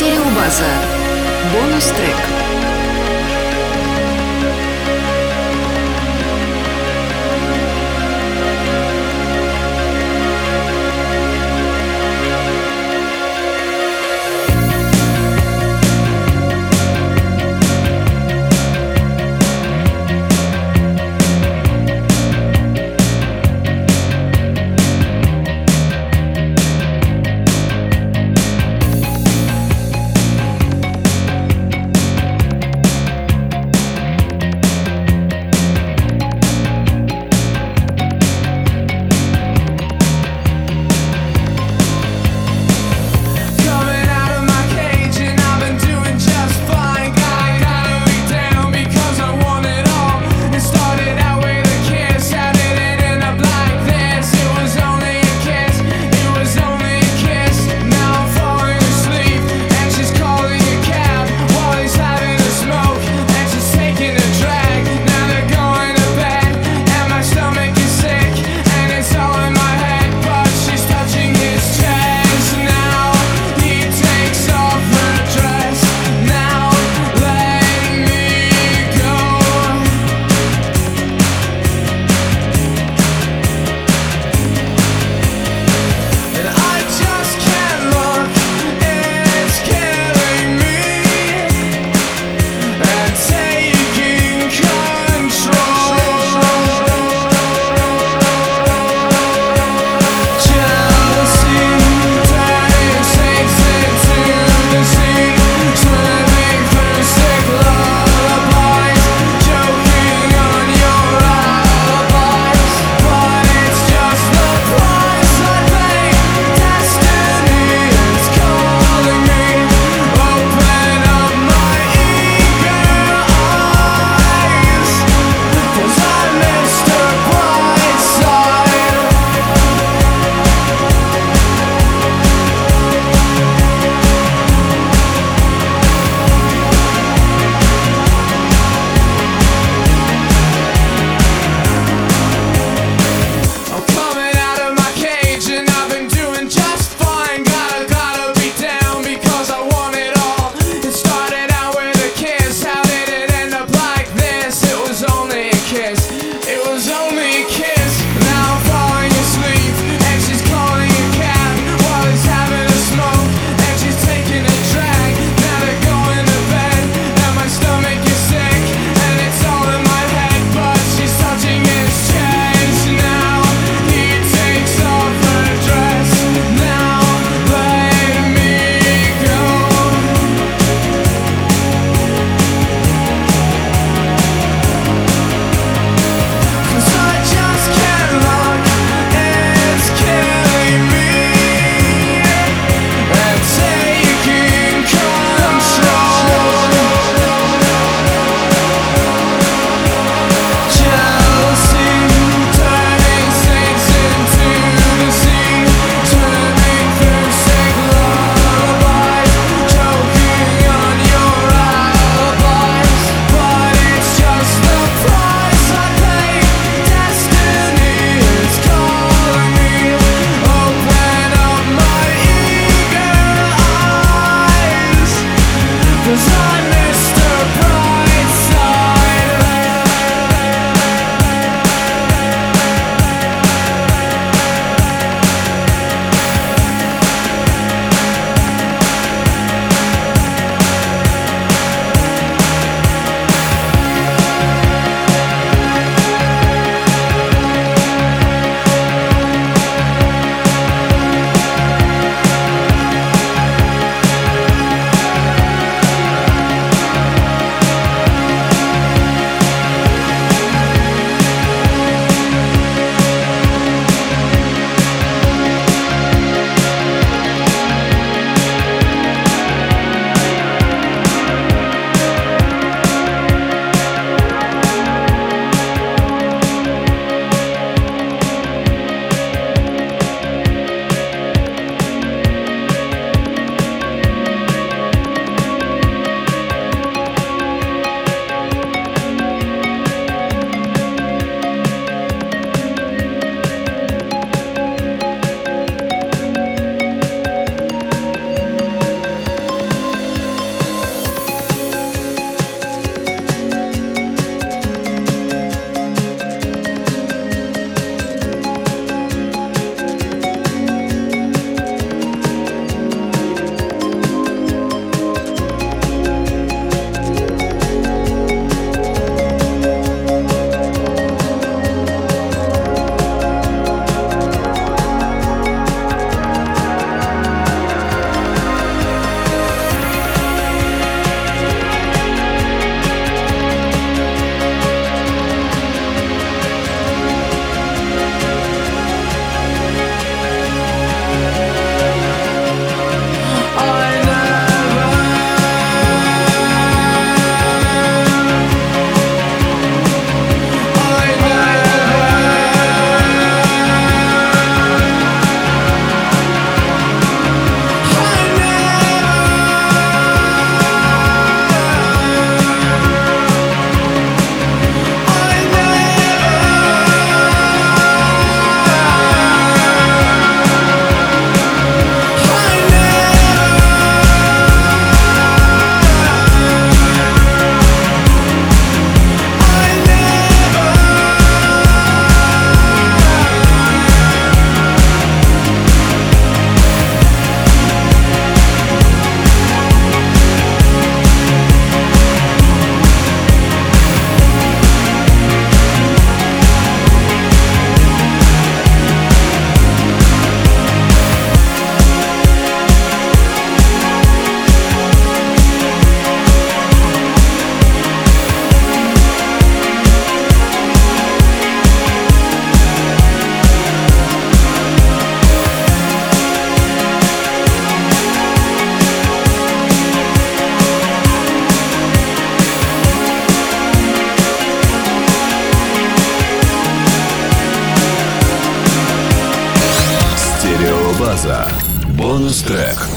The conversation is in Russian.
Стереобаза. Бонус-трек. База. Бонус трек.